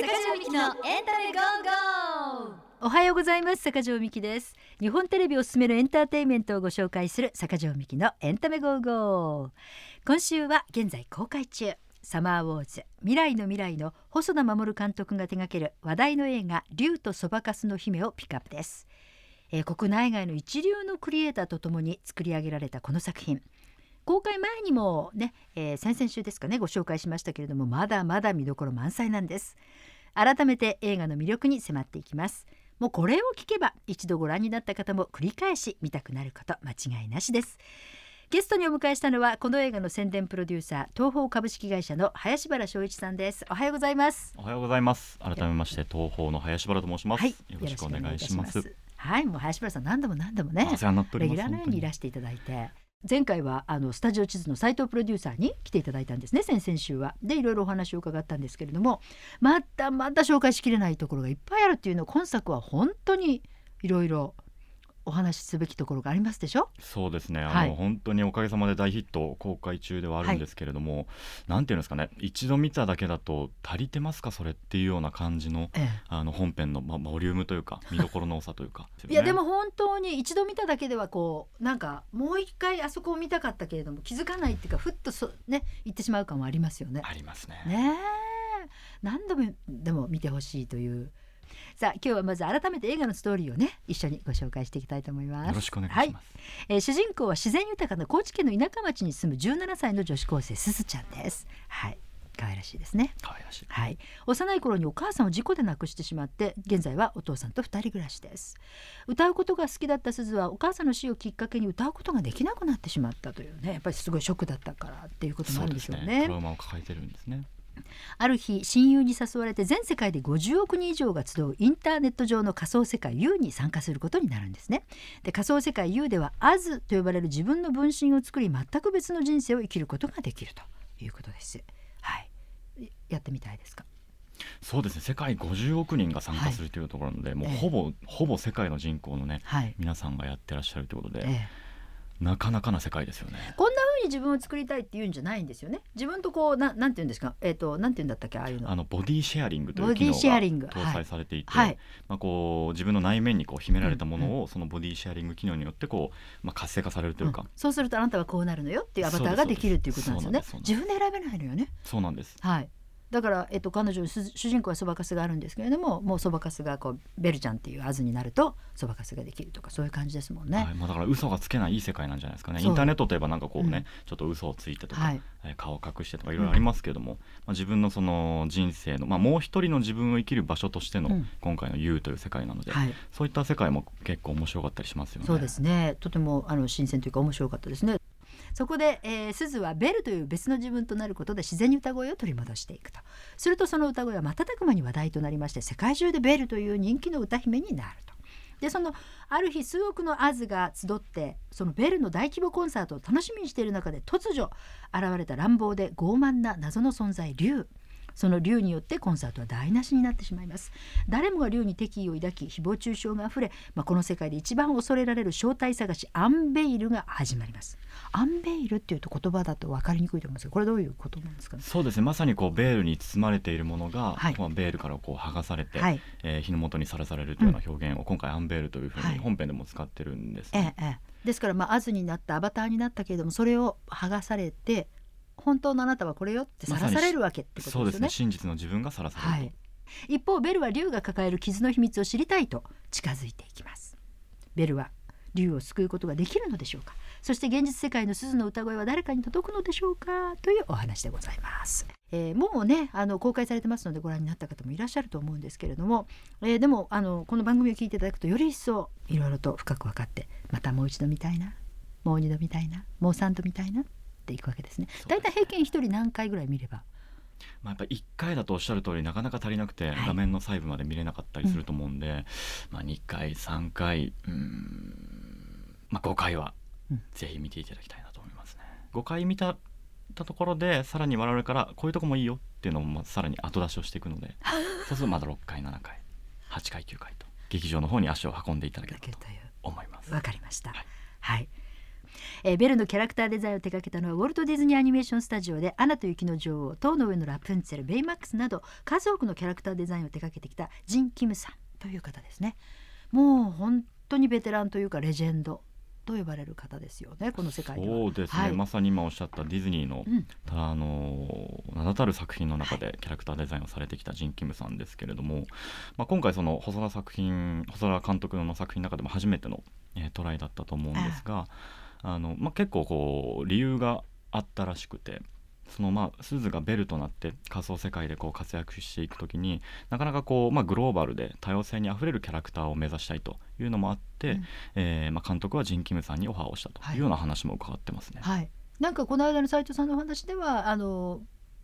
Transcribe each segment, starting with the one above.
坂上みきのエンタメ go!go!。おはようございます。坂上みきです。日本テレビがすすめるエンターテインメントをご紹介する坂上みきのエンタメ go!go!。今週は現在公開中。サマーウォーズ。未来のミライの細田守監督が手掛ける話題の映画竜とそばかすの姫をピックアップです、えー国内外の一流のクリエイターとともに作り上げられたこの作品。公開前にもね、えー先々週ですかねご紹介しましたけれどもまだまだ見どころ満載なんです。改めて映画の魅力に迫っていきますもうこれを聞けば一度ご覧になった方も繰り返し見たくなること間違いなしですゲストにお迎えしたのはこの映画の宣伝プロデューサー東宝株式会社の林原翔一さんですおはようございますおはようございます。改めまして東宝の林原と申します。はいよろしくお願いします。はいもう林原さん何度も何度もね。レギュラーのようにいらししていただいて前回はあのスタジオ地図の斉藤プロデューサーに来ていただいたんですね先々週は。でいろいろお話を伺ったんですけれどもまたまた紹介しきれないところがいっぱいあるっていうの今作は本当にいろいろお話しすべきところがありますでしょ？そうですね。あの、はい本当におかげさまで大ヒット公開中ではあるんですけれども、なんていうんですかね。一度見ただけだと足りてますかそれっていうような感じのえあの本編のまボリュームというか 見どころの多さというか、え、いやでも本当に一度見ただけではこうなんかもう一回あそこを見たかったけれども気づかないっていうかふっとそね言ってしまう感はありますよね。ありますね。ねえ何度もでも見てほしいというさあ今日はまず改めて映画のストーリーをね一緒にご紹介していきたいと思います。よろしくお願いします。はい。えー主人公は自然豊かな高知県の田舎町に住む17歳の女子高生すずちゃんです。はい。可愛らしいですね。可愛らしい。はい、幼い頃にお母さんを事故で亡くしてしまって現在はお父さんと二人暮らしです。歌うことが好きだった鈴はお母さんの死をきっかけに歌うことができなくなってしまったというねやっぱりすごいショックだったからっていうこともあるんでしょうね。トラウマを抱えてるんですね。ある日親友に誘われて全世界で50億人以上が集うインターネット上の仮想世界 U に参加することになるんですね。で仮想世界 U ではアズと呼ばれる自分の分身を作り全く別の人生を生きることができるということです。はい。やってみたいですか？そうですね。世界50億人が参加するというところなので、もうええほぼほぼ世界の人口のねはい、皆さんがやってらっしゃるということで、ええ。なかなかな世界ですよね。に自分を作りたいっていうんじゃないんですよね。自分とこうななんて言うんですか？えっ、となんて言うんだったっけ？ああいうの。あのボディシェアリングという機能が搭載されていて、はい。まあ、こう自分の内面にこう秘められたものをそのボディシェアリング機能によってこう、まあ、活性化されるというか、うん。そうするとあなたはこうなるのよっていうアバターができるっていうことなんですよね。自分で選べないのよね。そうなんです。はいだから、えっと、彼女の主主人公はそばかすがあるんですけれどももうそばかすがこうベルちゃんっていうアズになるとそばかすができるとかそういう感じですもんね。はいまあ、だから嘘がつけないいい世界なんじゃないですかね。インターネットといえばなんかこうね、うん。ちょっと嘘をついてとか、はい。えー顔を隠してとかいろいろありますけども、まあ、自分のその人生の、まあ、もう一人の自分を生きる場所としての、うん。今回の「You」という世界なので、はい、そういった世界も結構面白かったりしますよね。そうですね。とてもあの新鮮というか面白かったですね。そこで、えー、鈴はベルという別の自分となることで自然に歌声を取り戻していくとするとその歌声は瞬く間に話題となりまして世界中でベルという人気の歌姫になると。でそのある日数億のアズが集ってそのベルの大規模コンサートを楽しみにしている中で突如現れた乱暴で傲慢な謎の存在竜その竜によってコンサートは台無しになってしまいます。誰もが竜に敵意を抱き誹謗中傷があふれ、まあ、この世界で一番恐れられる正体探しアンベイルが始まります。アンベイルっていうと言葉だと分かりにくいと思うんですこれどういうことなんですかね？そうですね。まさにこうベールに包まれているものが、はい。まあ、ベールからこう剥がされて、はい。えー日の元にさらされるというような表現を、今回アンベールというふうはい。に本編でも使ってるんですね、ええええ。ですからまあアズになったアバターになったけれどもそれを剥がされて本当のあなたはこれよってさらされるわけってことそうですすでよね。ね真実の自分がさらされると、はい、一方ベルは竜が抱える傷の秘密を知りたいと近づいていきます。ベルは竜を救うことができるのでしょうか。そして現実世界の鈴の歌声は誰かに届くのでしょうか。というお話でございます、えーもうねあの公開されてますのでご覧になった方もいらっしゃると思うんですけれども、えーでもあのこの番組を聞いていただくとより一層いろいろと深く分かってまたもう一度見たいな。もう二度見たいな。もう三度見たいな。っていくわけですねすだいたい平均一人何回ぐらい見れば？まあ、やっぱり1回だとおっしゃる通りなかなか足りなくて、はい画面の細部まで見れなかったりすると思うんで、まあ、2回3回うーん、まあ、5回はうんぜひ見ていただきたいなと思いますね。5回見たたところでさらに我々からこういうとこもいいよっていうのもまあさらに後出しをしていくので そうするとまだ6回7回8回9回と劇場の方に足を運んでいただければと思います。わかりました。はいはい。えーベルのキャラクターデザインを手掛けたのはウォルト・ディズニー・アニメーション・スタジオで「アナと雪の女王」「塔の上のラプンツェル」「ベイマックス」など数多くのキャラクターデザインを手掛けてきたジン・キムさんという方ですね。もう本当にベテランというかレジェンドと呼ばれる方ですよねこの世界では。そうですね、はい。まさに今おっしゃったディズニーの、うん。あの名だたる作品の中でキャラクターデザインをされてきたジン・キムさんですけれども、まあ、今回その細田作品細田監督の作品の中でも初めての、えートライだったと思うんですがあの、まあ、結構こう理由があったらしくて。そのまあスズがベルとなって仮想世界でこう活躍していく時になかなかこう、まあ、グローバルで多様性にあふれるキャラクターを目指したいというのもあって、うんえーまあ、監督はジン・キムさんにオファーをしたというような話も伺ってますね。はい、なんかこの間の斉藤さんのお話ではあの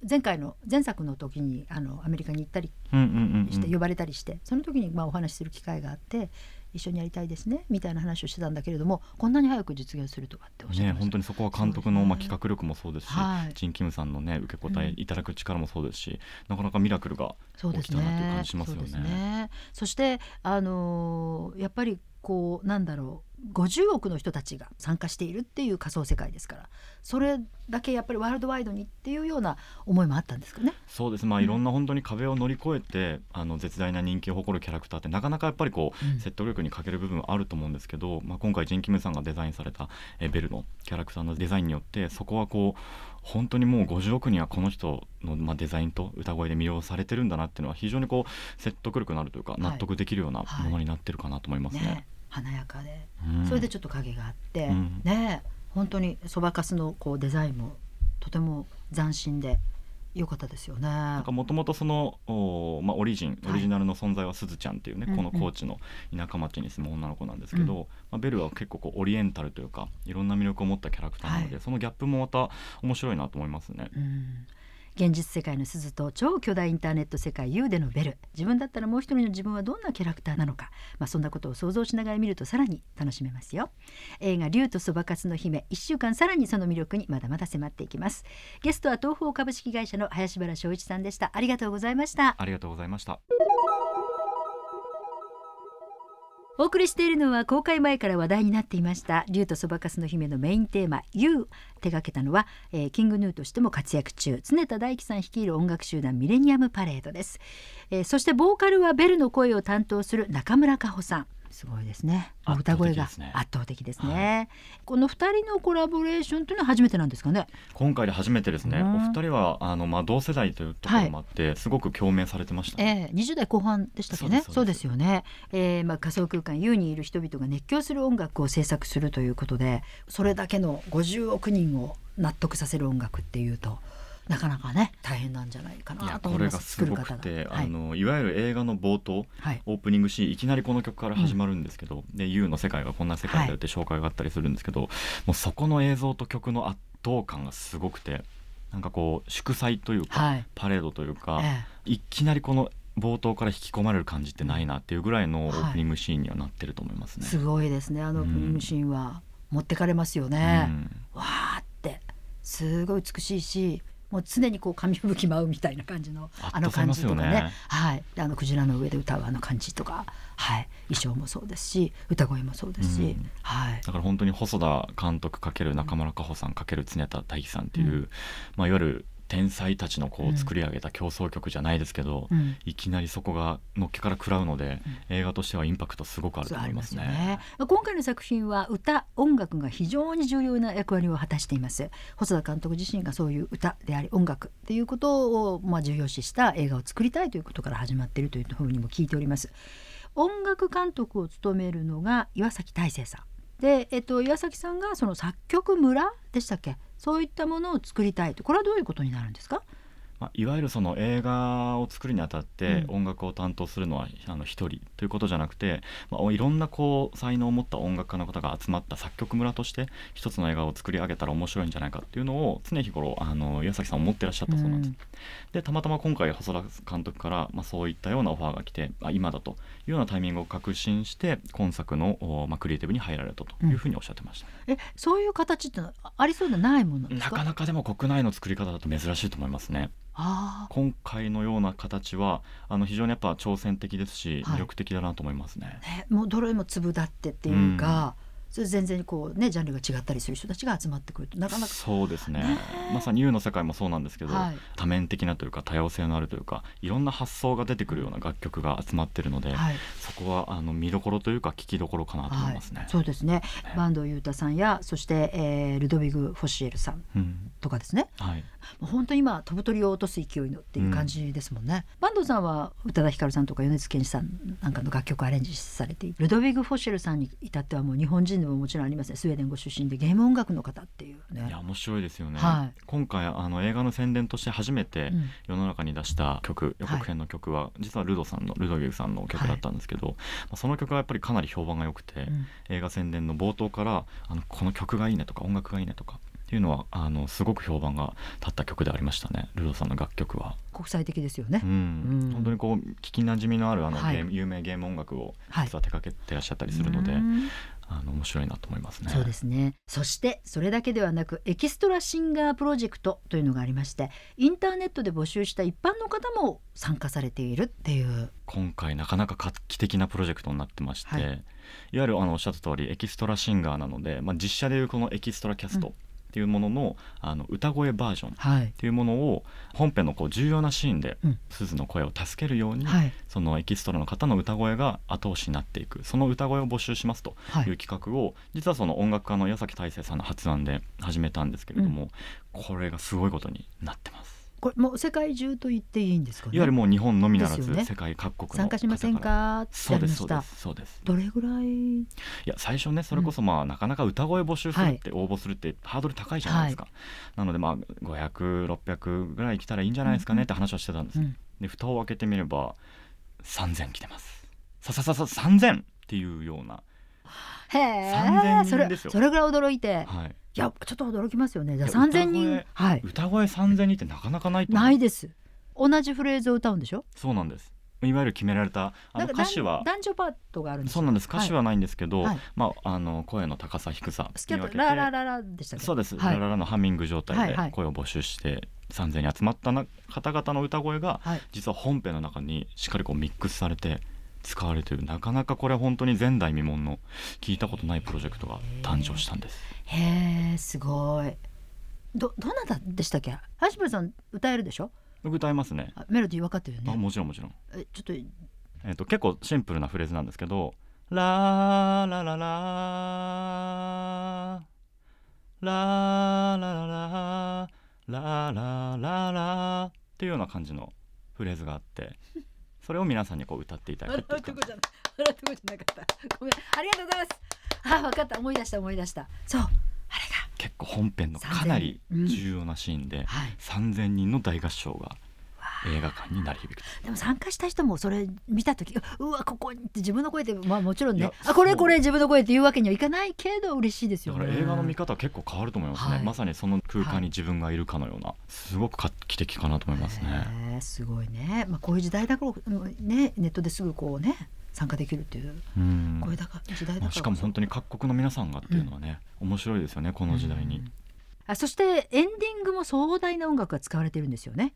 前回の前作の時にあのアメリカに行ったりして呼ばれたりして、その時にまあお話しする機会があって一緒にやりたいですねみたいな話をしてたんだけれどもこんなに早く実現するとかっておっしゃいまね本当にそこは監督の、まあ、企画力もそうですし、はい。ジン・キムさんのね受け答えうん。いただく力もそうですし、なかなかミラクルが起きたなっていうね感じしますよね。そね。そしてあのーやっぱりこうなんだろう50億の人たちが参加しているっていう仮想世界ですからそれだけやっぱりワールドワイドにっていうような思いもあったんですかね？そうです。まあうん。いろんな本当に壁を乗り越えて、あの絶大な人気を誇るキャラクターってなかなかやっぱりこう、うん。説得力に欠ける部分はあると思うんですけど、まあ、今回ジン・キムさんがデザインされたえベルのキャラクターのデザインによってそこはこう本当にもう50億人はこの人の、まあ、デザインと歌声で魅了されてるんだなっていうのは非常にこう説得力のあるというかい。納得できるようなものになってるかなと思いますね。ね華やかで。うん。それでちょっと影があって、うん。ね本当にそばかすのこうデザインもとても斬新で良かったですよね。なんかもともとその、おまあ、オリジンはい。オリジナルの存在はすずちゃんっていうね、うんうん。この高知の田舎町に住む女の子なんですけど、うん。まあ、ベルは結構こうオリエンタルというかいろんな魅力を持ったキャラクターなので、はい。そのギャップもまた面白いなと思いますね。うん現実世界の鈴と超巨大インターネット世界 U でのベル。自分だったらもう一人の自分はどんなキャラクターなのか、まあ、そんなことを想像しながら見るとさらに楽しめますよ。映画竜とそばかすの姫。1週間さらにその魅力にまだまだ迫っていきます。ゲストは東方株式会社の林原翔一さんでした。ありがとうございました。ありがとうございました。お送りしているのは公開前から話題になっていました竜とそばかすの姫のメインテーマ You 手掛けたのは、えーキングヌーとしても活躍中常田大樹さん率いる音楽集団ミレニアムパレードです、えーそしてボーカルはベルの声を担当する中村佳穂さん。すごいですね。歌声が的ですね。圧倒的ですね。この二人のコラボレーションというのは初めてなんですかね？今回で初めてですね、うん。お二人はあの、まあ、同世代というところもあって、すごく共鳴されてましたね。ええ20代後半でしたっけね？そうですよね、えーまあ、仮想空間 U にいる人々が熱狂する音楽を制作するということでそれだけの50億人を納得させる音楽っていうとなかなかね大変なんじゃないかいなと思います。すごくて、はいあのい。わゆる映画の冒頭はい。オープニングシーンいきなりこの曲から始まるんですけど、で YOU の世界がこんな世界だよって紹介があったりするんですけど、もうそこの映像と曲の圧倒感がすごくてなんかこう祝祭というか、はい。パレードというか、えいきなりこの冒頭から引き込まれる感じってないなっていうぐらいのオはい。ープニングシーンにはなってると思いますね。えすごいですね。あのオープニングシーンは持ってかれますよね、わーって。すごい美しいしもう常にこう紙吹雪舞うみたいな感じのあの感じとかね。ね。はい、であのクジラの上で歌うあの感じとか、はい、衣装もそうですし歌声もそうですし、うん。はい、だから本当に細田監督×中村佳穂さん×常田大樹さんっていう、うん。まあ、いわゆる天才たちのこう作り上げた競争曲じゃないですけど、うん。いきなりそこがのっけから食らうので、うん。映画としてはインパクトすごくあると思いまね。よね。今回の作品は歌音楽が非常に重要な役割を果たしています。細田監督自身がそういう歌であり音楽っていうことをまあ重要視した映画を作りたいということから始まっているというふうにも聞いております。音楽監督を務めるのが岩崎大成さん。で、えっと、岩崎さんがその作曲村でしたっけ？そういったものを作りたいと。これはどういうことになるんですか？まあ、いわゆるその映画を作るにあたってうん。音楽を担当するのはあの一人ということじゃなくて、まあ、いろんなこう才能を持った音楽家の方が集まった作曲村として一つの映画を作り上げたら面白いんじゃないかっていうのを常日頃あの岩崎さん思ってらっしゃったそうなんです。うん。でたまたま今回細田監督から、まあ、そういったようなオファーが来てあ今だというようなタイミングを確信して今作の、おまあ、クリエイティブに入られたというふうにおっしゃってました。えそういう形ってありそうでないものですか？なかなかでも国内の作り方だと珍しいと思いますね。あ今回のような形はあの非常にやっぱ挑戦的ですしはい魅力的だなと思いますね。あ、ね、もうどれも粒だってっていうか、それ全然こうねジャンルが違ったりする人たちが集まってくるとなかなかそうですね。ね。まさに U の世界もそうなんですけど、はい。多面的なというか多様性のあるというかいろんな発想が出てくるような楽曲が集まってるので、はい。そこはあの見どころというか聞きどころかなと思いますね。そうですね。坂東裕太さんやそして、えールドビグ・フォシエルさんうん。とかですね。はい、もう本当に今飛ぶ鳥を落とす勢いのっていう感じですもんね、坂東さんは宇多田ヒカルさんとか米津玄師さんなんかの楽曲をアレンジされている。ルドビグ・フォシェルさんに至ってはもう日本人でももちろんありますね。スウェーデンご出身でゲーム音楽の方っていうね。いや面白いですよね、はい。今回あの映画の宣伝として初めてうん。世の中に出した曲、予告編の曲は実はルドさんのルドギュさんの曲だったんですけど、まあその曲がやっぱりかなり評判が良くて、うん。映画宣伝の冒頭からあのこの曲がいいねとか音楽がいいねとかっていうのはあのすごく評判が立った曲でありましたね。ルドさんの楽曲は。国際的ですよね。う、ん。うん。本当にこう聞きなじみのあるあの、はい。有名ゲーム音楽をはい。実は手掛けてらっしゃったりするので、うんあの面白いなと思いますね。そうですね。そしてそれだけではなくエキストラシンガープロジェクトというのがありましてインターネットで募集した一般の方も参加されているっていう。今回なかなか画期的なプロジェクトになってまして、はい。い、わゆるあのおっしゃった通りエキストラシンガーなので、まあ、実写でいうこのエキストラキャストっていうものの,、あの歌声バージョンっはい。ていうものを本編のこう重要なシーンでうん。鈴の声を助けるように、はい。そのエキストラの方の歌声が後押しになっていく。その歌声を募集しますとはい。いう企画を実はその音楽家の岩崎太整さんの発案で始めたんですけれども、これがすごいことになってます。これもう世界中と言っていいんですかね？いわゆるもう日本のみならず、ね。世界各国の参加しません方か？そうですそうですそうです。どれぐらい？いや最初ねそれこそまあ、なかなか歌声募集するって、応募するってハードル高いじゃないですか、なのでまあ500600ぐらい来たらいいんじゃないですかね？って話はしてたんです、うん。で蓋を開けてみれば3000来てます。ささささ3000っていうような。へえ3000それ人ですよ。それぐらい驚いて。はいいやちょっと驚きますよね。じゃ三千人。歌声はい。歌声3000人ってなかなかないないです。同じフレーズを歌うんでしょ？そうなんです。いわゆる決められたあの歌詞は男男女パートがあるんですよ。そうなんです。歌詞はないんですけど、はい。まああの声の高さ低さスキャットララララでしたそうです、はい。ラララのハミング状態で声を募集して3000に集まったな方々の歌声がはい。実は本編の中にしっかりこうミックスされて使われている。なかなかこれ本当に前代未聞の聞いたことないプロジェクトが誕生したんです。へえすごい。どどなたでしたっけ？橋村さん歌えるでしょ？僕歌いますね。あメロディー分かってるよあねもちろんもちろん、えちょっとえっと結構シンプルなフレーズなんですけど「ラーラララーラーラララーララララ」っていうような感じのフレーズがあってそれを皆さんにこう歌っていただくっていうん。ありがとうございます。あ分かった。思い出した思い出した。そう。あれ結構本編のかなり3000重要なシーンでがはい。3,000人の大合唱が映画館に鳴り響くでも参加した人もそれ見た時うわここにって自分の声でまあもちろんね。あこれこれ自分の声って言うわけにはいかないけど嬉しいですよね。映画の見方は結構変わると思いますね、はい。まさにその空間に自分がいるかのようなすごく画期的かなと思いますね。すごいね。まあこういう時代だからうんねネットですぐこうね参加できるっていううん。だから時代だからまあしかも本当に各国の皆さんがっていうのはね、面白いですよねこの時代に、うん。あそしてエンディングも壮大な音楽が使われてるんですよね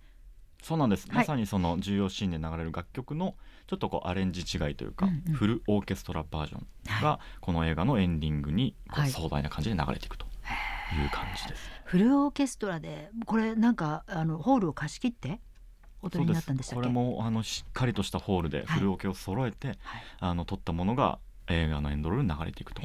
そうなんです、はい。まさにその重要シーンで流れる楽曲のちょっとこうアレンジ違いというか、うんうん。フルオーケストラバージョンはがこの映画のエンディングにこうはい。壮大な感じで流れていくという感じです。フルオーケストラでこれなんかあのホールを貸し切ってお撮りになったんでしたこれもあのしっかりとしたホールでフルオケを揃えて、はい。あの撮ったものが映画のエンドロールに流れていくと。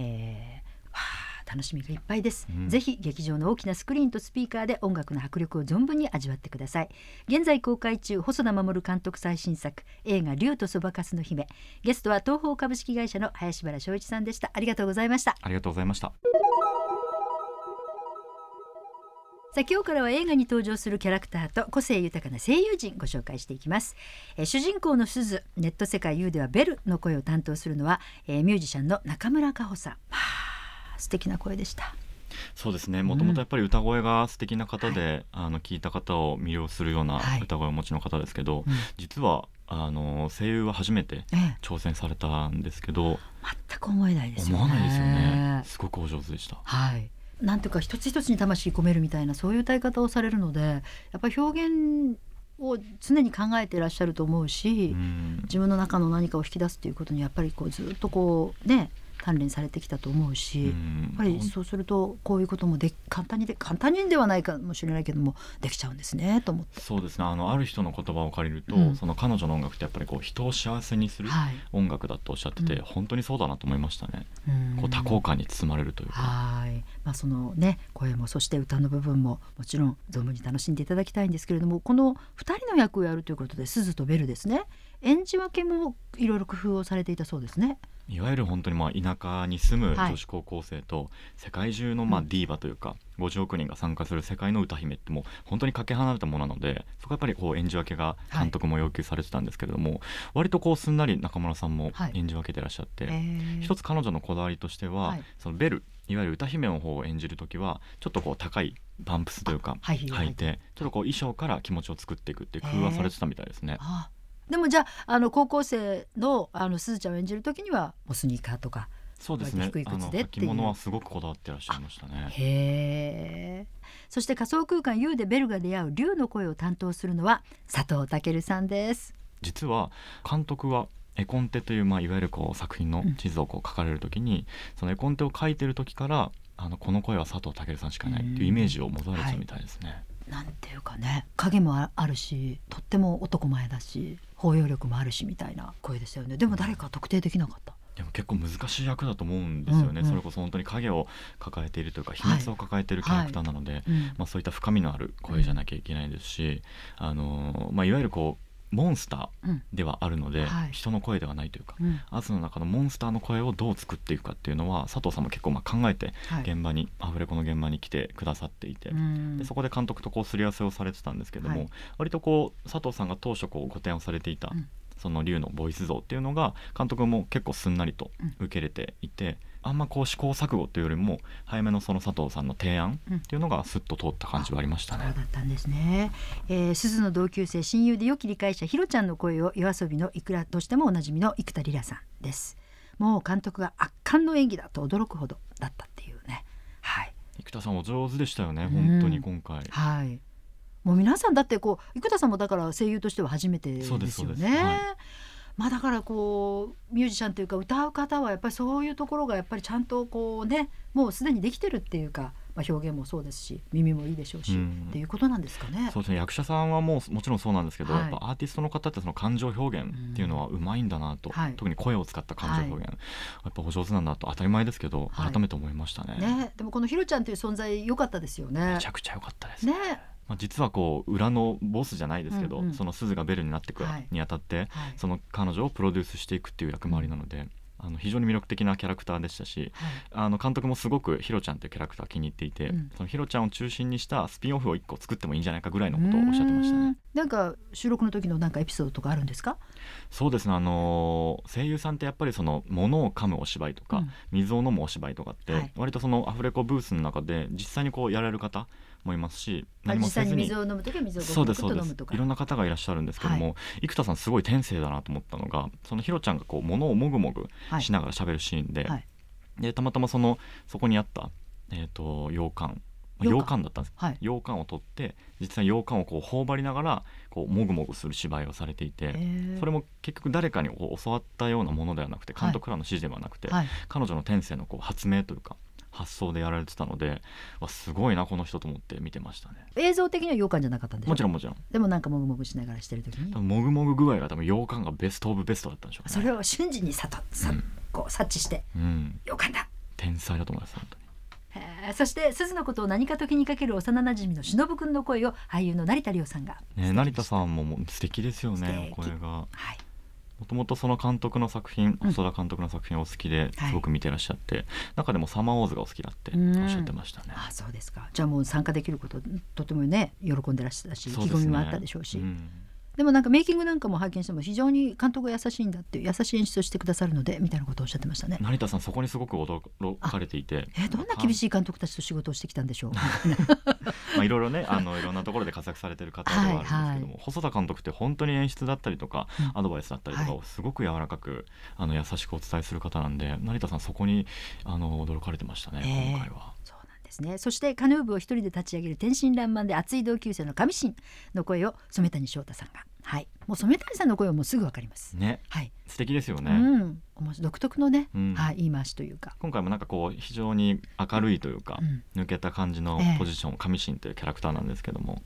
楽しみがいっぱいです、うん。ぜひ劇場の大きなスクリーンとスピーカーで音楽の迫力を存分に味わってください。現在公開中細田守監督最新作映画竜とそばかすの姫。ゲストは東宝株式会社の林原翔一さんでした。ありがとうございました。ありがとうございました。さあ今日からは映画に登場するキャラクターと個性豊かな声優陣ご紹介していきます、えー主人公の鈴ネット世界 U ではベルの声を担当するのは、えーミュージシャンの中村佳穂さん。はあ素敵な声でした。そうですね。もともとやっぱり歌声が素敵な方で、あの聞いた方を魅了するようなはい。歌声をお持ちの方ですけど、うん。実はあの声優は初めてええ。挑戦されたんですけど全く思えないですよね。思わないですよね。すごくお上手でした。はい。なんていうか一つ一つに魂込めるみたいなそういう歌い方をされるのでやっぱり表現を常に考えていらっしゃると思うし、うん。自分の中の何かを引き出すっていうことにやっぱりこうずっとこうね鍛錬されてきたと思うし、うん。やっぱりそうするとこういうこともで簡単にで簡単にではないかもしれないけどもできちゃうんですねと思って。そうですね。あのある人の言葉を借りると、うん。その彼女の音楽ってやっぱりこう人を幸せにするはい。音楽だとおっしゃってて、うん。本当にそうだなと思いましたね、うん。こう多幸感に包まれるというか、はい、まあ、そのね声もそして歌の部分ももちろん存分に楽しんでいただきたいんですけれどもこの2人の役をやるということで鈴とベルですね。演じ分けもいろいろ工夫をされていたそうですね。いわゆる本当にまあ田舎に住むはい。女子高校生と世界中のまあうんディーバというか50億人が参加する世界の歌姫ってもう本当にかけ離れたものなのでそこはやっぱりこう演じ分けが監督も要求されてたんですけれども、割とこうすんなり中村さんもはい。演じ分けてらっしゃって、えー。一つ彼女のこだわりとしては、はい。そのベルいわゆる歌姫の方を演じる時はちょっとこう高いバンプスというか履いて。ちょっとこう衣装から気持ちを作っていくっていう工夫はされてたみたいですね。あでもじゃああの高校生のあの鈴ちゃんを演じる時にはもうスニーカーとかそうですね。低い靴でっていう。はすごくこだわってらっしゃいましたね。へえそして仮想空間 U でベルが出会う竜の声を担当するのは佐藤健さんです。実は監督は絵コンテという、まあ、いわゆるこう作品の地図をこう書かれる時に、その絵コンテを書いてる時からあのこの声は佐藤健さんしかいないっていうイメージを持たれてたみたいですね。なんていうかね影もああるしとっても男前だし包容力もあるしみたいな声でしたよね。でも誰か特定できなかった。でも結構難しい役だと思うんですよね、うんうん。それこそ本当に影を抱えているというか秘密を抱えているキャラクターなので、うんまあ、そういった深みのある声じゃなきゃいけないですし、あのまあ、いわゆるこうモンスタうんーではあるので、はい。人の声ではないというか、うん。アズの中のモンスターの声をどう作っていくかっていうのは佐藤さんも結構まあ考えてはい。現場に、アフレコの現場に来てくださっていて、うん。でそこで監督とこうすり合わせをされてたんですけども、はい。割とこう佐藤さんが当初こうご提案されていた、うん。その竜のボイス像っていうのが監督も結構すんなりと受け入れていて、あんまこう試行錯誤というよりも早めのその佐藤さんの提案っていうのがスッと通った感じはありましたね。そうだったんですね、えー、鈴の同級生親友で良き理解者ひろちゃんの声を夜遊びのいくらとしてもおなじみの生田リラさんですもう監督が圧巻の演技だと驚くほどだったっていうねはい生田さんお上手でしたよね、うん本当に今回。はい。もう皆さんだってこう生田さんもだから声優としては初めてですよね。そうですそうですはいまあだからこうミュージシャンというか歌う方はやっぱりそういうところがやっぱりちゃんとこうねもうすでにできてるっていうか、まあ、表現もそうですし耳もいいでしょうし、うん。っていうことなんですかね。そうですね役者さんはもうもちろんそうなんですけど、はい。やっぱアーティストの方ってその感情表現っていうのはうまいんだなと、はい。特に声を使った感情表現、やっぱお上手なんだと当たり前ですけど、はい。改めて思いましたねね、でもこのひろちゃんという存在良かったですよねめち。ゃくちゃ良かったです、ね、まあ、実はこう裏のボスじゃないですけど、うんうん。その鈴がベルになっていくはい。にあたって、はい。その彼女をプロデュースしていくっていう役回りなので、あの非常に魅力的なキャラクターでしたしはい。あの監督もすごくヒロちゃんというキャラクター気に入っていて、うん。そのヒロちゃんを中心にしたスピンオフを1個作ってもいいんじゃないかぐらいのことをおっしゃってましたね。なんか収録の時のなんかエピソードとかあるんですか？そうですね。あのー声優さんってやっぱりその物を噛むお芝居とか、うん。水を飲むお芝居とかって、はい。割とそのアフレコブースの中で実際にこうやられる方もいますしあ実際に。もせずに水を飲む時は水をごそうですそうです。いろんな方がいらっしゃるんですけども、生田さんすごい天性だなと思ったのがそのひろちゃんがこう物をもぐもぐはい。しながら喋るシーンで,、はい。でたまたまそのそこにあった、えー、と羊羹羊羹羊羹だったんです。はい。羊羹を取って実際羊羹をこう頬張りながらこうもぐもぐする芝居をされていて、それも結局誰かにこう教わったようなものではなくてはい。監督からの指示ではなくて、はい。彼女の天性のこう発明というか発想でやられてたのでわすごいなこの人と思って見てましたね。映像的には羊羹じゃなかったんでもちろんもちろん。でもなんかもぐもぐしながらしてる時に。もぐもぐ具合が多分羊羹がベストオブベストだったんでしょうね。それを瞬時にさとさ、うん。こう察知して。うん。羊羹だ。天才だと思います本当に。そして鈴のことを何かと気にかける幼馴染の忍くんの声を俳優の成田凌さんが。ね成田さんももう素敵ですよね素敵。声が。はい。もともとその監督の作品うん。細田監督の作品お好きではい。すごく見てらっしゃって、中でも「サマーウォーズ」がお好きだっておっしゃってましたね。あそうですか。じゃあもう参加できることとてもね喜んでらっしゃったし、ね。意気込みもあったでしょうし、うんでもなんかメイキングなんかも拝見しても非常に監督が優しいんだっていう優しい演出をしてくださるのでみたいなことをおっしゃってましたね。成田さんそこにすごく驚かれていてえどんな厳しい監督たちと仕事をしてきたんでしょう？まあいろいろねあのいろんなところで活躍されてる方ではあるんですけども、はいはい細田監督って本当に演出だったりとか、うんアドバイスだったりとかをすごく柔らかくあの優しくお伝えする方なんで成田さんそこにあの驚かれてましたね、ええ今回は。ですね。そしてカヌー部を一人で立ち上げる天真爛漫で熱い同級生の上新の声を染谷翔太さんが。はい。もう染谷さんの声はもうすぐわかります。ね。はい、素敵ですよね、うん。独特のね、うん。はい言い回しというか。今回もなんかこう非常に明るいというか、うん。抜けた感じのええ。ポジション、上神というキャラクターなんですけども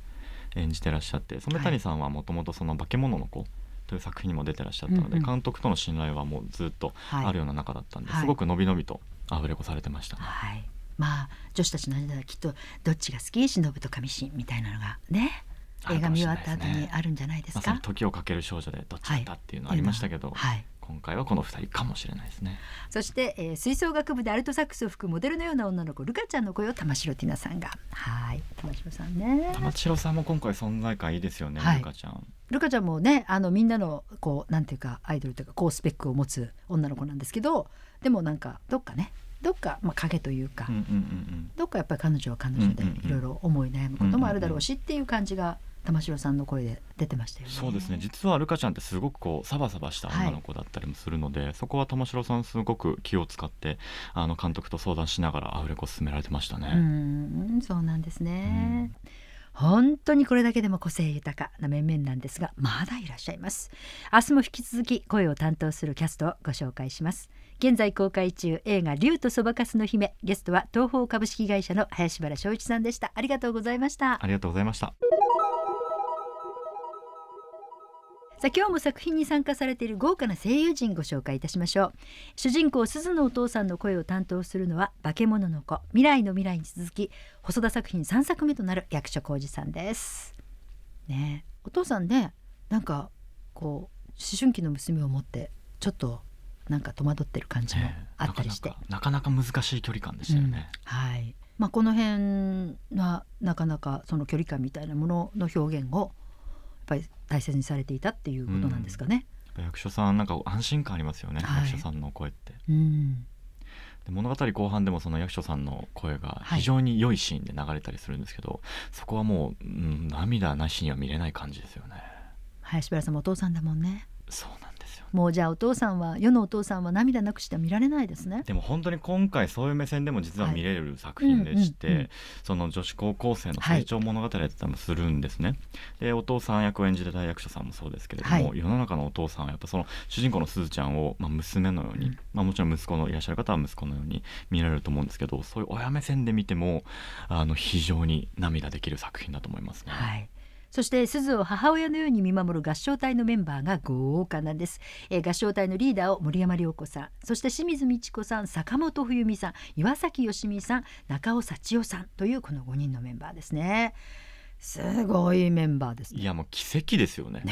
演じてらっしゃって染谷さんはもともとその化け物の子という作品にも出てらっしゃったので、うんうん。監督との信頼はもうずっとはい。あるような仲だったんで、はい。すごく伸び伸びとアフレコされてましたね。はいまあ女子たちの間ではきっとどっちが好き？忍と上神みたいなのがね映画見終わった後にあるんじゃないですまさにか。時をかける少女でどっちだったっていうのありましたけど、はい、今回はこの2人かもしれないですね。そして、えー吹奏楽部でアルトサックスを吹くモデルのような女の子ルカちゃんの声を玉城ティナさんが。はい。玉城さんね。玉城さんも今回存在感いいですよね、はい。ルカちゃん。ルカちゃんもねあのみんなのこうなんていうかアイドルというか高スペックを持つ女の子なんですけどでもなんかどっかねどっか、まあ、影というか、うんうんうんどっかやっぱり彼女は彼女でうんうんうん。いろいろ思い悩むこともあるだろうしっていう感じが玉城さんの声で出てましたよね。そうですね。実はルカちゃんってすごくこうサバサバした女の子だったりもするので、そこは玉城さんすごく気を使ってあの監督と相談しながらアフレコ進められてましたうね。んそうなんですね。本当にこれだけでも個性豊かな面々なんですがまだいらっしゃいます。明日も引き続き声を担当するキャストをご紹介します現在公開中映画竜とそばかすの姫ゲストは東宝株式会社の林原翔一さんでした。ありがとうございました。ありがとうございました。さあ今日も作品に参加されている豪華な声優陣ご紹介いたしましょう。主人公鈴のお父さんの声を担当するのは化け物の子。未来の未来に続き細田作品3作目となる役所広司さんです。ねえお父さんねなんかこう思春期の娘を持ってちょっとなんか戸惑ってる感じもねあったりして、なかなかなかなか難しい距離感でしたよね。うんはいまあこの辺はなかなかその距離感みたいなものの表現をやっぱり大切にされていたっていうことなんですかね。役所さんなんか安心感ありますよね、はい役所さんの声って。うん、で物語後半でもその役所さんの声が非常に良いシーンで流れたりするんですけど、そこはもう、うん、涙なしには見れない感じですよね。林原さんもお父さんだもんね。そうですよもうじゃあお父さんは世のお父さんは涙なくしては見られないですね。でも本当に今回そういう目線でも実は見れる作品でして、その女子高校生の成長物語だったりもするんですね。でお父さん役を演じてた役所さんもそうですけれども、はい世の中のお父さんはやっぱその主人公のすずちゃんを、まあ、娘のように、うんまあ、もちろん息子のいらっしゃる方は息子のように見られると思うんですけどそういう親目線で見てもあの非常に涙できる作品だと思いますね。はい。そして鈴を母親のように見守る合唱隊のメンバーが豪華なんです、えー合唱隊のリーダーを森山良子さんそして清水美智子さん坂本冬美さん岩崎よしみさん中尾幸代さんというこの5人のメンバーですね。すごいメンバーですね。いやもう奇跡ですよね。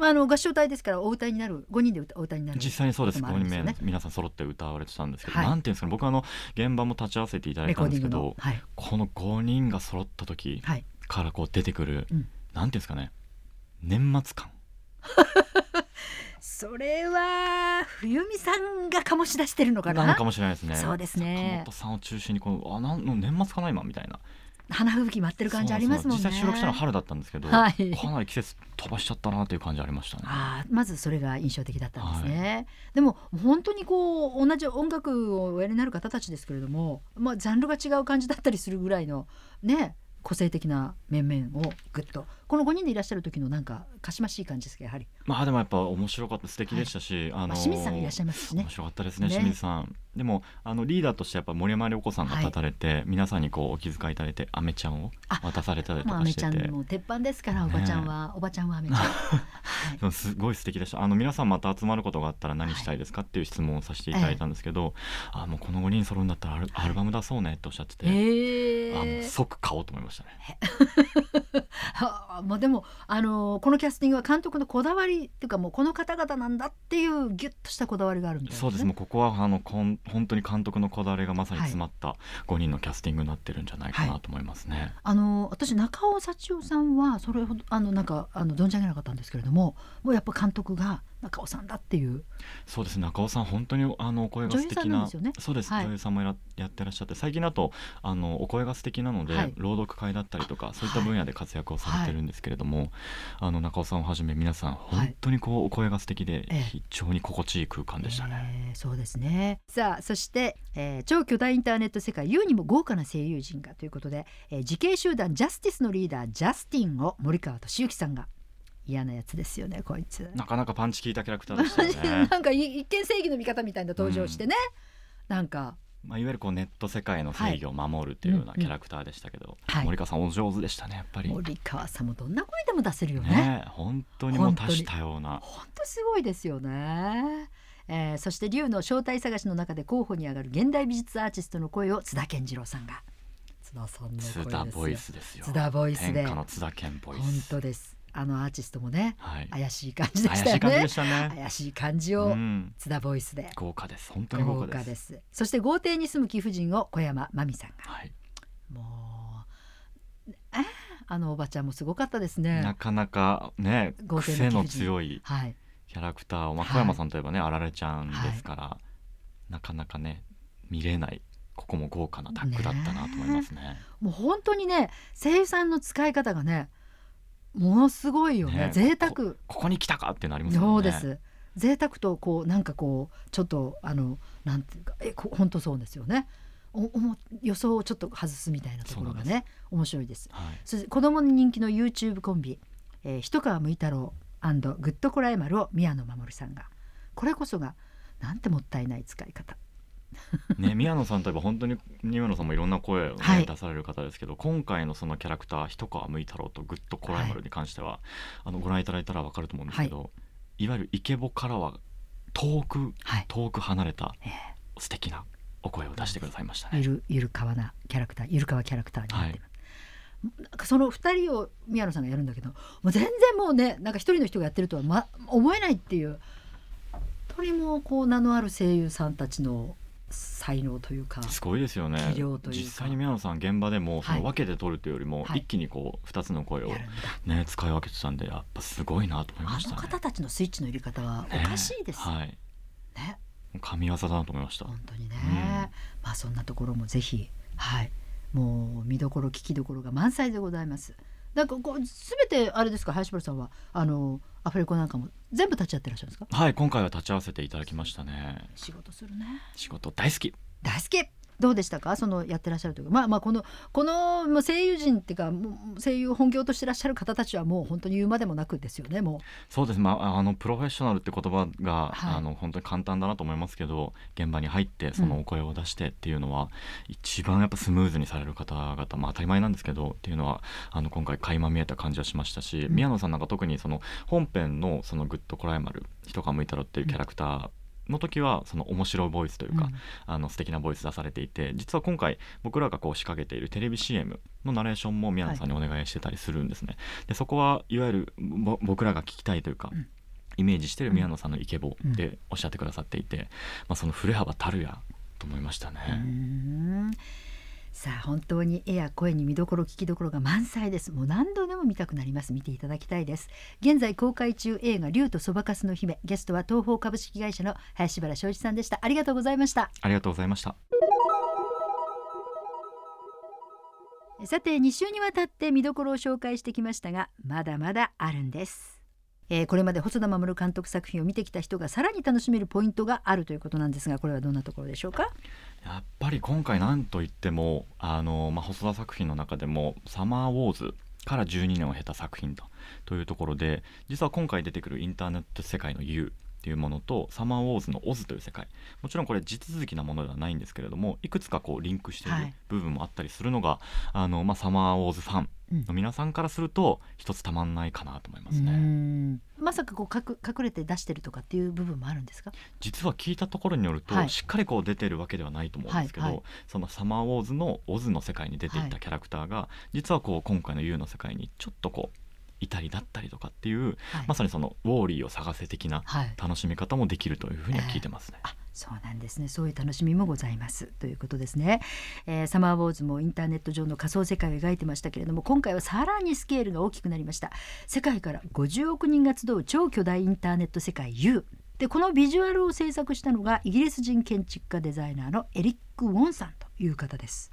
あの合唱隊ですからお歌いになる5人で歌お歌いになる実際にそうです、ですよね。皆さん揃って歌われてたんですけど、はい。なんていうんですかね僕あの現場も立ち会わせていただいたんですけどはい。この？5人が揃った時はいからこう出てくる、うん。なんていうんですかね年末感。それは冬美さんが醸し出してるのかな？なのかもしれないですね。そうですね。坂本さんを中心にこのあなんの年末かな今みたいな。花吹雪待ってる感じありますもんね。実際収録したのは春だったんですけど、はい。かなり季節飛ばしちゃったなっていう感じありましたね。あーまずそれが印象的だったんですね、でも本当にこう同じ音楽をおやりになる方たちですけれども、まあ、ジャンルが違う感じだったりするぐらいのね個性的な面々をぐっとこの5人でいらっしゃる時のなんかかしましい感じですかやはり、まあでもやっぱ面白かった素敵でしたし、あのまあ、清水さんがいらっしゃいますしね。面白かったですねね。清水さん。でもあのリーダーとしてやっぱ森山良子さんが立たれて、皆さんにこうお気遣いいただいてアメちゃんをあ渡されたりともうアメちゃんかしてても鉄板ですからおばちゃんは、おばちゃんはアメちゃん、はい。すごい素敵でした。あの皆さんまた集まることがあったら何したいですかっていう質問をさせていただいたんですけど、あもうこの5人揃うんだったらアルアルバム出そうねっておっしゃってて、えあも即買おうと思いましたね。はあ、まあでもあのこのキャスティングは監督のこだわりっていうかもうこの方々なんだっていうギュッとしたこだわりがあるみたいな、そうです。もうここはあのこん本当に監督のこだわりがまさに詰まった5人のキャスティングになってるんじゃないかなと思いますね。あの私中尾幸代さんはそれほどあのなんかあの存じ上げなかったんですけれどももうやっぱ監督が中尾さんだっていう。そうです中尾さん本当にあのお声が素敵な。ねそうです、はい女優さんもやってらっしゃって。最近だとあのお声が素敵なので、はい。朗読会だったりとかそういった分野で活躍をされてるんですけれども、あの中尾さんをはじめ皆さん本当にこうお声が素敵でええ非常に心地いい空間でしたね。えーそうですね。さあそして、えー超巨大インターネット世界 U にも豪華な声優陣がということで、えー、自警集団ジャスティスのリーダージャスティンを森川俊之さんが嫌なやつですよねこいつ。なかなかパンチ効いたキャラクターでしたよね。なんかい一見正義の味方みたいな登場してね、なんか。まあ、いわゆるこうネット世界の正義を守るっていうようなはいキャラクターでしたけど、はい。森川さんお上手でしたねやっぱり。森川さんもどんな声でも出せるよね。ね本当にもう多種多様な。本当すごいですよね。えーそして龍の正体探しの中で候補に上がる現代美術アーティストの声を津田健次郎さんが。津田さんの声ですよ。津田ボイスですよ。津田ボイスで。天下の津田健ボイ本ス当ですあのアーティストもねはい。怪しい感じでしたね。怪しい感じうをん。津田ボイスで。豪華です。本当に豪豪華です。そして豪邸に住む貴婦人を小山真美さんが。はい、もうああのおばちゃんもすごかったですね。なかなかね癖の強いはい。キャラクターを、まあ、はい。小山さんといえばね、あられちゃんですから、なかなかね見れないここも豪華なタッグだったなと思いますね。もう本当にね声優さんの使い方がねものすごいよね。ね。贅沢。ここに来たかっていうのありますよね。そうです。贅沢とこうなんかこうちょっとあのなんていうかえこ本当そうですよね。おおも予想をちょっと外すみたいなところがね面白いです。はい、そ子供に人気の YouTube コンビ、えー、一川むい太郎グッドコラエマルを宮野真守さんが。これこそがなんてもったいない使い方ね 宮野さんといえば本当に宮野さんもいろんな声を、ねはい。出される方ですけど今回のそのキャラクター一川むい太郎とグッドコライマルに関しては、あのご覧いただいたらわかると思うんですけど、い、わゆるイケボからは遠くはい。遠く離れたえ素敵なお声を出してくださいましたね。ゆるゆるかわなキャラクターゆるかわキャラクターになってます、なんかその二人を宮野さんがやるんだけどもう全然もうねなんか一人の人がやってるとは、ま、思えないっていう本当にもうこう名のある声優さんたちの才能というかすごいですよね。実際に宮野さん現場でもそはい。の分けて撮るというよりも、はい。一気にこう2つの声をね使い分けてたんでやっぱすごいなと思いまあのしたね。方たちのスイッチの入れ方はおかしいです。よねね。はい神業だなと思いました。本当にね、うん。まあそんなところもぜひはい。もう見どころ聞きどころが満載でございますなんかこうすべてあれですか？林原さんは？あのアフレコなんかも全部立ち会ってらっしゃるんですか？はい今回は立ち会わせていただきましたね。仕事するね。仕事大好き。大好きどうでしたか？そのやってらっしゃるというか。まあまあこのこの声優陣っていうか声優を本業としてらっしゃる方たちはもう本当に言うまでもなくですよねもそうです。まああのプロフェッショナルって言葉が、はい。あの本当に簡単だなと思いますけど現場に入ってそのお声を出してっていうのは、一番やっぱスムーズにされる方々まあ当たり前なんですけどっていうのはあの今回垣間見えた感じはしましたし、うん。宮野さんなんか特にその本編のそのグッドコライマル一皮むいたろっていうキャラクターの時はその面白いボイスというう、か、うん。あの素敵なボイス出されていて実は今回僕らがこう仕掛けているテレビ CM のナレーションも宮野さんにお願いしてたりするんですね。でそこはいわゆるぼ僕らが聞きたいというか、うん。イメージしてる宮野さんのイケボでおっしゃってくださっていて、まあ、その振れ幅たるやと思いましたね。さあ本当に絵や声に見どころ聞きどころが満載です。もう何度でも見たくなります。見ていただきたいです。現在公開中映画竜とそばかすの姫。ゲストは東宝株式会社の林原正一さんでした。ありがとうございました。ありがとうございました。さて2週にわたって見どころを紹介してきましたがまだまだあるんです、えーこれまで細田守監督作品を見てきた人がさらに楽しめるポイントがあるということなんですがこれはどんなところでしょうか？やっぱり今回なんといってもあの、まあ、細田作品の中でも「サマーウォーズ」から12年を経た作品とというところで実は今回出てくるインターネット世界の U っていうものと「サマーウォーズ」の「オズ」という世界。もちろんこれ地続きなものではないんですけれどもいくつかこうリンクしているはい。部分もあったりするのが、あのまあ、サマーウォーズファンうん。の皆さんからすると一つたまんないかなと思いますね。ん。まさかこうかく隠れて出してるとかっていう部分もあるんですか？実は聞いたところによると、はい。しっかりこう出てるわけではないと思うんですけど、はいはい。その「サマーウォーズ」のオズの世界に出ていはい。たキャラクターが、実はこう今回の U の世界にちょっとこういたりだったりとかっていう、はい。まさにそのウォーリーを探せ的なはい。楽しみ方もできるというふうには聞いてますね。あそうなんですね。そういう楽しみもございます。ということですね、えーサマーウォーズもインターネット上の仮想世界を描いてましたけれども今回はさらにスケールが大きくなりました。世界から50億人が集う超巨大インターネット世界 U でこのビジュアルを制作したのがイギリス人建築家デザイナーのエリック・ウォンさんという方です。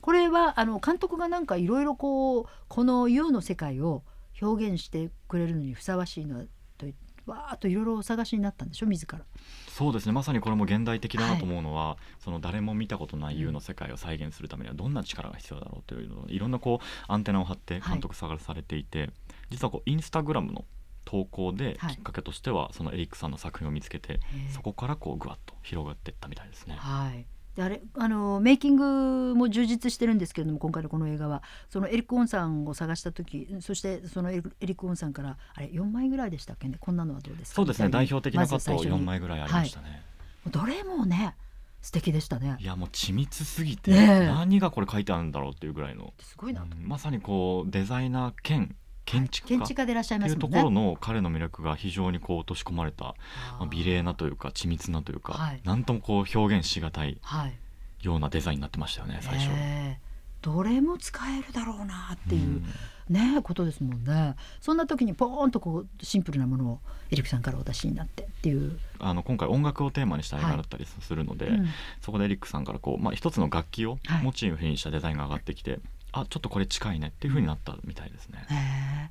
これはあの監督がなんかいろいろこうこの U の世界を表現してくれるのにふさわしいのはとわーっといろいろお探しになったんでしょ自ら。そうですね。まさにこれも現代的だなと思うのは、その誰も見たことない U の世界を再現するためにはどんな力が必要だろうというのをいろんなこうアンテナを張って監督探されていて、実はこうインスタグラムの投稿ではい。きっかけとしてはそのエリックさんの作品を見つけてそこからこうぐわっと広がっていったみたいですね。はい。であれあのメイキングも充実してるんですけれども今回のこの映画は。そのエリック・オンさんを探した時そしてそのエリック・オンさんからあれ4枚ぐらいでしたっけね？こんなのはどうですかそうですね。代表的なカットまず最初に。4枚ぐらいありましたね。どれもね素敵でしたね。いやもう緻密すぎて、何がこれ書いてあるんだろうっていうぐらいの、すごいなと、うんまさにこうデザイナー兼建築家。建築家でいらっしゃいますね。いうところの彼の魅力が非常にこう落とし込まれた、まあ、美麗なというか緻密なというか、はい。なんともこう表現しがたいはいようなデザインになってましたよね最初。ねえどれも使えるだろうなっていう、ん。ねことですもんね。そんな時にポーンとこうシンプルなものをエリックさんからお出しになってっていう、あの今回音楽をテーマにした映画だったりするので、うん。そこでエリックさんからこう、まあ、一つの楽器をはい。モチーフにしたデザインが上がってきて、あちょっとこれ近いねっていう風になったみたいですね。へ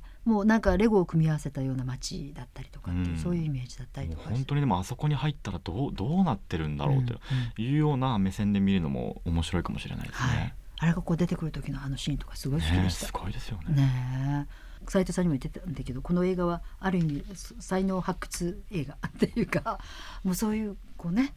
えもうなんかレゴを組み合わせたような街だったりとかっていう、うんそういうイメージだったりとか本当にでもあそこに入ったらどうどうなってるんだろうとうんいうような目線で見るのも面白いかもしれないですはいね。あれがこう出てくる時のあのシーンとかすごい好きでしたねす。ごいですよね。ねえ斉藤さんにも言ってたんだけどこの映画はある意味才能発掘映画っていうかもうそういうこうね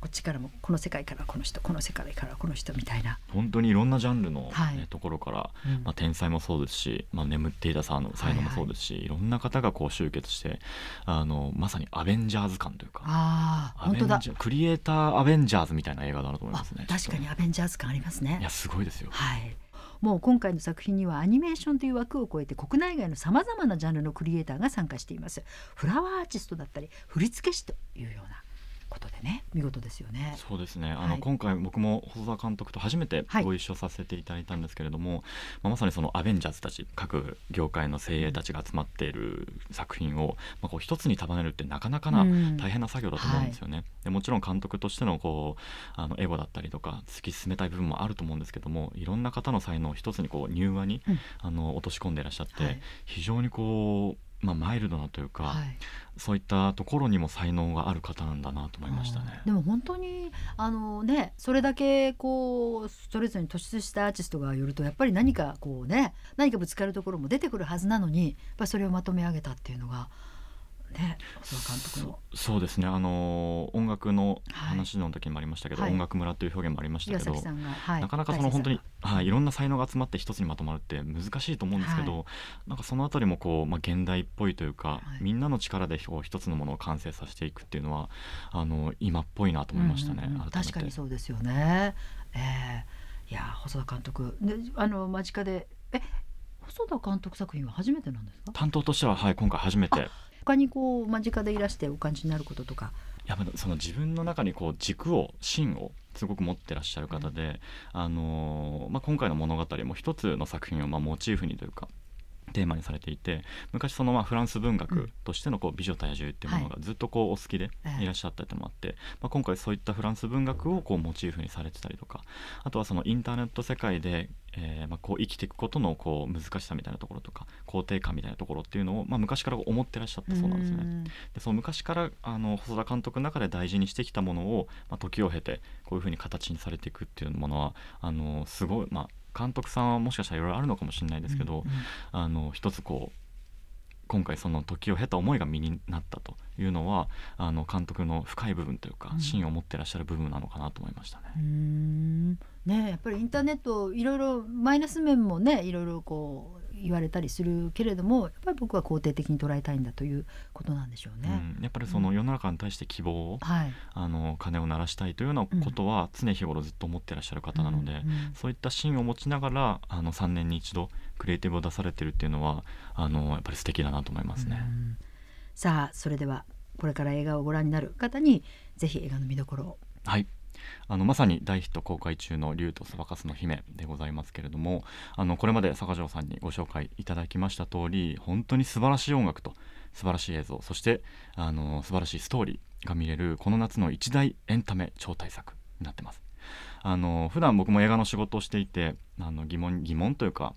ここっちからもこの世界からこの人この世界からこの人みたいな、本当にいろんなジャンルの、ねはい。ところから、うん。まあ、天才もそうですし、まあ、眠っていた才能才能もそうですし、いろんな方がこう集結してあのまさにアベンジャーズ感というかあ本当だ。クリエイターアベンジャーズみたいな映画だなと思いあますね。確かにアベンジャーズ感ありますね。いやすごいですよ。はい。もう今回の作品にはアニメーションという枠を超えて国内外のさまざまなジャンルのクリエイターが参加しています。フラワーアーティストだったり振付師というようなことでね見事ですよね。そうですね。あの、はい。今回僕も細田監督と初めてはい。ご一緒させていただいたんですけれども、まあ、まさにそのアベンジャーズたち各業界の精鋭たちが集まっている作品を、まあ、こう一つに束ねるってなかなかなうん。大変な作業だと思うんですよね。でもちろん監督としてのこうあのエゴだったりとか突き進めたい部分もあると思うんですけどもいろんな方の才能を一つにこう柔和に、うん。あの落とし込んでいらっしゃって、はい。非常にこう、まあ、マイルドなというか、はいそういったところにも才能がある方なんだなと思いましたね。でも本当にあのねそれだけこうそれぞれに突出したアーティストが寄るとやっぱり何かこうね何かぶつかるところも出てくるはずなのにやっぱりそれをまとめ上げたっていうのがね細田監督の。そそうですね。あの音楽のはい。話の時にもありましたけど、はい。音楽村という表現もありましたけど、はい、なかなかその本当に大、はい、いろんな才能が集まって一つにまとまるって難しいと思うんですけど、はなんかそのあたりもこう、まあ、現代っぽいというか、はい。みんなの力でこう一つのものを完成させていくっていうのはあの今っぽいなと思いましたね、うんうんうん。確かにそうですよね。えー、いや細田監督。であの間近でえ細田監督作品は初めてなんですか？担当としては、はい、今回初めて他にこう間近でいらしてお感じになることとか。やっぱその自分の中にこう軸を芯をすごく持ってらっしゃる方で、あのーまあ、今回の物語も一つの作品をまあモチーフにというかテーマにされていて昔そのまあフランス文うん。学としてのこう美女と野獣っていうものがずっとこうお好きでええ。いらっしゃったってもあって、まあ、今回そういったフランス文学をこうモチーフにされてたりとかあとはそのインターネット世界で、えーまあ、こう生きていくことのこう難しさみたいなところとか肯定感みたいなところっていうのを、まあ、昔から思ってらっしゃったそうなんですね。んでその昔からあの細田監督の中で大事にしてきたものを、まあ、時を経てこういうふうに形にされていくっていうものはあのすごい、まあ、監督さんはもしかしたらいろいろあるのかもしれないですけど、うんうんあの一つこう今回その時を経た思いが身になったというのはあの監督の深い部分というか、うん芯を持ってらっしゃる部分なのかなと思いましたね。うーんねやっぱりインターネットいろいろマイナス面もねいろいろこう言われたりするけれどもやっぱり僕は肯定的に捉えたいんだということなんでしょうね。うん、やっぱりその世の中に対して希望を、はい、あの鐘を鳴らしたいというようなことは常日頃ずっと思ってらっしゃる方なので、うんうんそういった芯を持ちながらあの3年に一度クリエイティブを出されてるっていうのはあのやっぱり素敵だなと思いますね。うん。さあそれではこれから映画をご覧になる方にぜひ映画の見どころを。はいあのまさに大ヒット公開中の「竜とそばかすの姫」でございますけれどもあのこれまで坂上さんにご紹介いただきました通り本当に素晴らしい音楽と素晴らしい映像そしてあの素晴らしいストーリーが見れるこの夏の一大エンタメ超大作になってます。あの普段僕も映画の仕事をしていてあの疑問疑問というか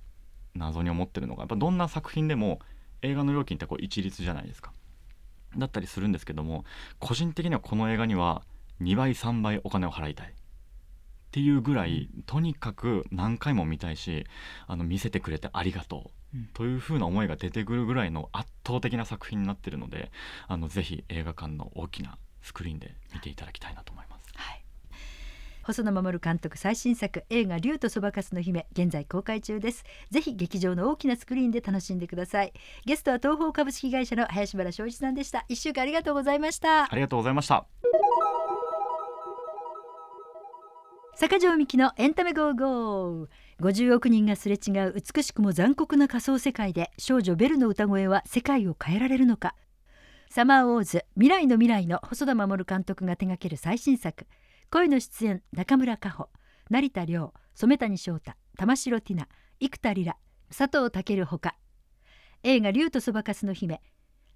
謎に思ってるのがやっぱどんな作品でも映画の料金ってこう一律じゃないですか。だったりするんですけども個人的にはこの映画には2倍3倍お金を払いたい。っていうぐらいとにかく何回も見たいしあの見せてくれてありがとう、うん。という風な思いが出てくるぐらいの圧倒的な作品になってるのであのぜひ映画館の大きなスクリーンで見ていただきたいなと思います。はい。細田守監督最新作映画竜とそばかすの姫現在公開中です。ぜひ劇場の大きなスクリーンで楽しんでください。ゲストは東宝株式会社の林原翔一さんでした。一週間ありがとうございました。ありがとうございました坂上みきのエンタメ go!go!。50億人がすれ違う美しくも残酷な仮想世界で少女ベルの歌声は世界を変えられるのか。サマーウォーズ未来のミライの細田守監督が手掛ける最新作。声の出演中村佳穂成田凌染谷翔太玉城ティナ幾田りら佐藤健ほか。映画竜とそばかすの姫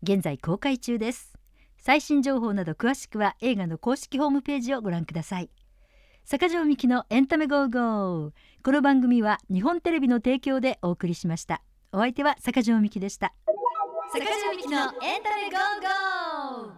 現在公開中です。最新情報など詳しくは映画の公式ホームページをご覧ください。坂上みきのエンタメ go!go!。この番組は日本テレビの提供でお送りしました。お相手は坂上美希でした。坂上美希のエンタメゴーゴー。